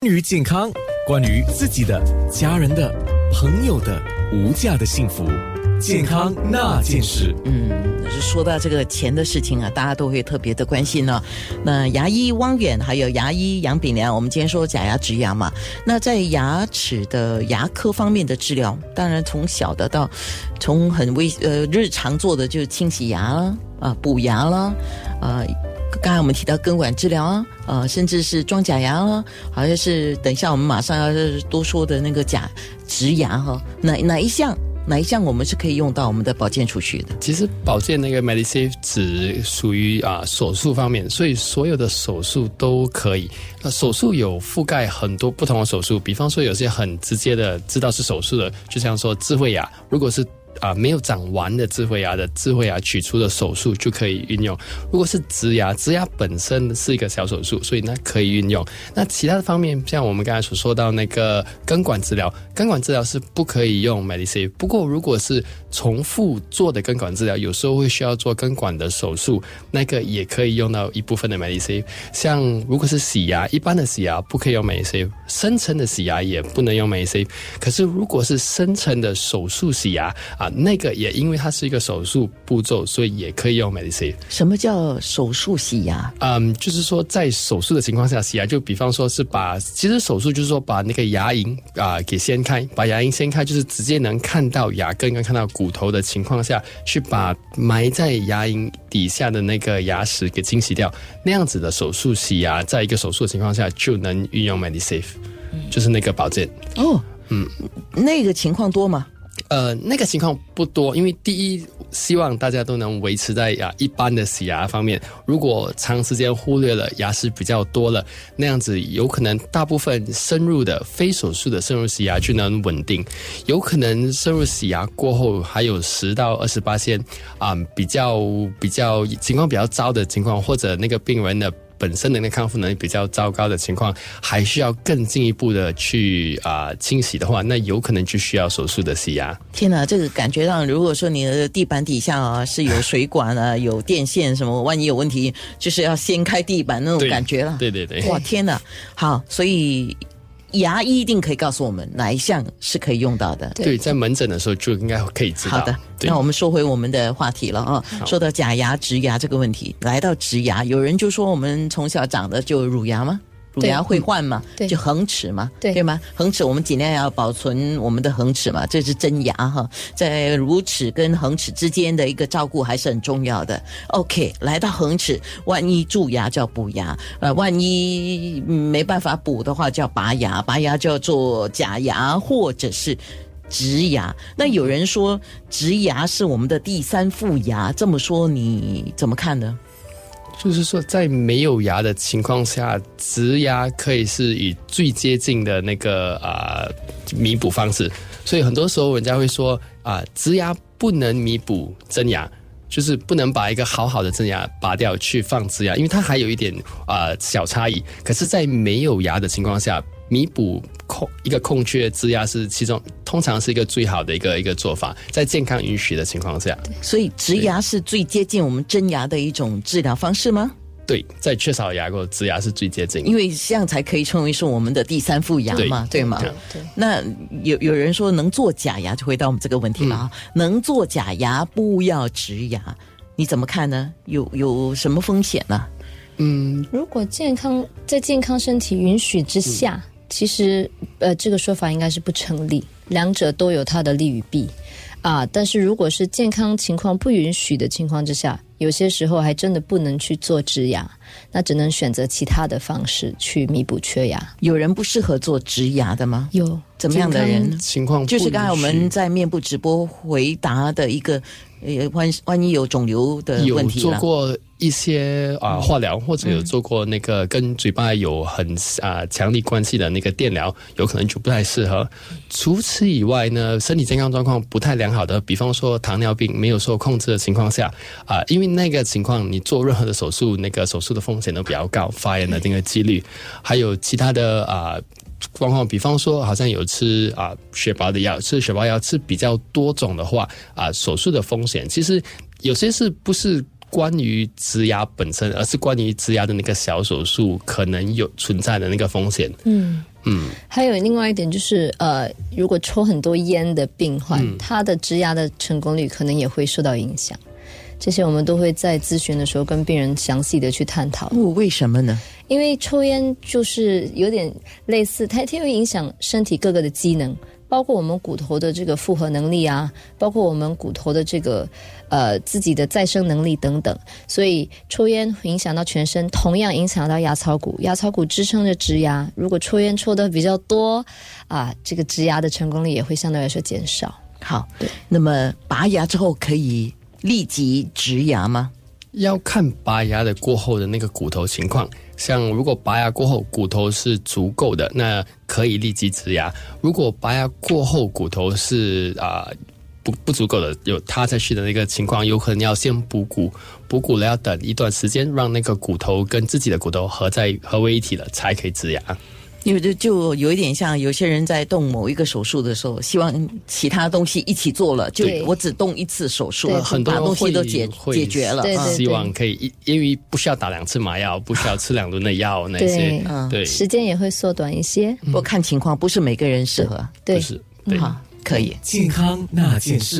关于健康，关于自己的、家人的、朋友的无价的幸福，健康那件事。嗯，说到这个钱的事情啊，大家都会特别的关心呢。那牙医汪远还有牙医杨炳良，我们今天说假牙、植牙嘛。那在牙齿的牙科方面的治疗，当然从小的到从很微呃日常做的就是清洗牙啦啊补牙啦啊。刚才我们提到根管治疗啊，呃，甚至是装假牙啊，好像是等一下我们马上要多说的那个假植牙哈，哪哪一项哪一项我们是可以用到我们的保健储蓄的？其实保健那个 Medisave 只属于啊手术方面，所以所有的手术都可以。那手术有覆盖很多不同的手术，比方说有些很直接的知道是手术的，就像说智慧牙，如果是。啊，没有长完的智慧牙的智慧牙取出的手术就可以运用。如果是植牙，植牙本身是一个小手术，所以呢可以运用。那其他的方面，像我们刚才所说到那个根管治疗，根管治疗是不可以用 Medicine。不过如果是重复做的根管治疗，有时候会需要做根管的手术，那个也可以用到一部分的 Medicine。像如果是洗牙，一般的洗牙不可以用 Medicine，深层的洗牙也不能用 Medicine。可是如果是深层的手术洗牙啊。那个也因为它是一个手术步骤，所以也可以用 Medicine。什么叫手术洗牙？嗯，就是说在手术的情况下洗牙，就比方说是把，其实手术就是说把那个牙龈啊给掀开，把牙龈掀开，就是直接能看到牙根跟看到骨头的情况下去把埋在牙龈底下的那个牙石给清洗掉。那样子的手术洗牙，在一个手术的情况下就能运用 Medicine，就是那个保健。哦，嗯，那个情况多吗？呃，那个情况不多，因为第一，希望大家都能维持在呀一般的洗牙方面。如果长时间忽略了牙齿比较多了，那样子有可能大部分深入的非手术的深入洗牙就能稳定。有可能深入洗牙过后还有十到二十八天啊，比较比较情况比较糟的情况，或者那个病人的。本身的那康复能力比较糟糕的情况，还需要更进一步的去啊清洗的话，那有可能就需要手术的洗牙。天哪，这个感觉上，如果说你的地板底下啊是有水管啊、有电线什么，万一有问题，就是要掀开地板那种感觉了。对对对，哇天哪！好，所以。牙医一定可以告诉我们哪一项是可以用到的。对，在门诊的时候就应该可以知道。好的，那我们说回我们的话题了啊，说到假牙、植牙这个问题，来到植牙，有人就说我们从小长的就乳牙吗？乳牙会换嘛？就恒齿嘛？对吗？恒齿我们尽量要保存我们的恒齿嘛，这是真牙哈。在乳齿跟恒齿之间的一个照顾还是很重要的。OK，来到恒齿，万一蛀牙就要补牙，呃，万一没办法补的话，就要拔牙，拔牙就要做假牙或者是植牙。那有人说植牙是我们的第三副牙，这么说你怎么看呢？就是说，在没有牙的情况下，植牙可以是以最接近的那个啊弥补方式。所以很多时候人家会说啊，植牙不能弥补真牙，就是不能把一个好好的真牙拔掉去放植牙，因为它还有一点啊小差异。可是，在没有牙的情况下，弥补空一个空缺，植牙是其中通常是一个最好的一个一个做法，在健康允许的情况下。所以植牙是最接近我们真牙的一种治疗方式吗？对，在缺少牙过植牙是最接近，因为这样才可以称为是我们的第三副牙嘛，对吗？对。那有有人说能做假牙，就回到我们这个问题了啊，能做假牙不要植牙，你怎么看呢？有有什么风险呢？嗯，如果健康在健康身体允许之下。其实，呃，这个说法应该是不成立，两者都有它的利与弊，啊，但是如果是健康情况不允许的情况之下，有些时候还真的不能去做植牙，那只能选择其他的方式去弥补缺牙。有人不适合做植牙的吗？有，怎么样的人？情况就是刚才我们在面部直播回答的一个。呃，万万一有肿瘤的问题有做过一些啊化疗，或者有做过那个跟嘴巴有很啊强力关系的那个电疗，有可能就不太适合。除此以外呢，身体健康状况不太良好的，比方说糖尿病没有受控制的情况下啊，因为那个情况你做任何的手术，那个手术的风险都比较高，发炎的那个几率，还有其他的啊。状况，比方说，好像有吃啊血包的药，吃血包药吃比较多种的话，啊手术的风险，其实有些是不是关于植牙本身，而是关于植牙的那个小手术可能有存在的那个风险。嗯，嗯，还有另外一点就是，呃，如果抽很多烟的病患，他的植牙的成功率可能也会受到影响。这些我们都会在咨询的时候跟病人详细的去探讨。哦，为什么呢？因为抽烟就是有点类似，它它会影响身体各个的机能。包括我们骨头的这个复合能力啊，包括我们骨头的这个呃自己的再生能力等等，所以抽烟影响到全身，同样影响到牙槽骨，牙槽骨支撑着植牙。如果抽烟抽的比较多啊，这个植牙的成功率也会相对来说减少。好，对。那么拔牙之后可以立即植牙吗？要看拔牙的过后的那个骨头情况。像如果拔牙过后骨头是足够的，那可以立即植牙；如果拔牙过后骨头是啊不不足够的，有塌下去的那个情况，有可能要先补骨，补骨了要等一段时间，让那个骨头跟自己的骨头合在合为一体了，才可以植牙。有的就有一点像有些人在动某一个手术的时候，希望其他东西一起做了，就我只动一次手术，很多东西都解解决了。希望可以一，因为不需要打两次麻药，不需要吃两轮的药，那些对时间也会缩短一些。不过看情况，不是每个人适合。对，是好可以健康那件事。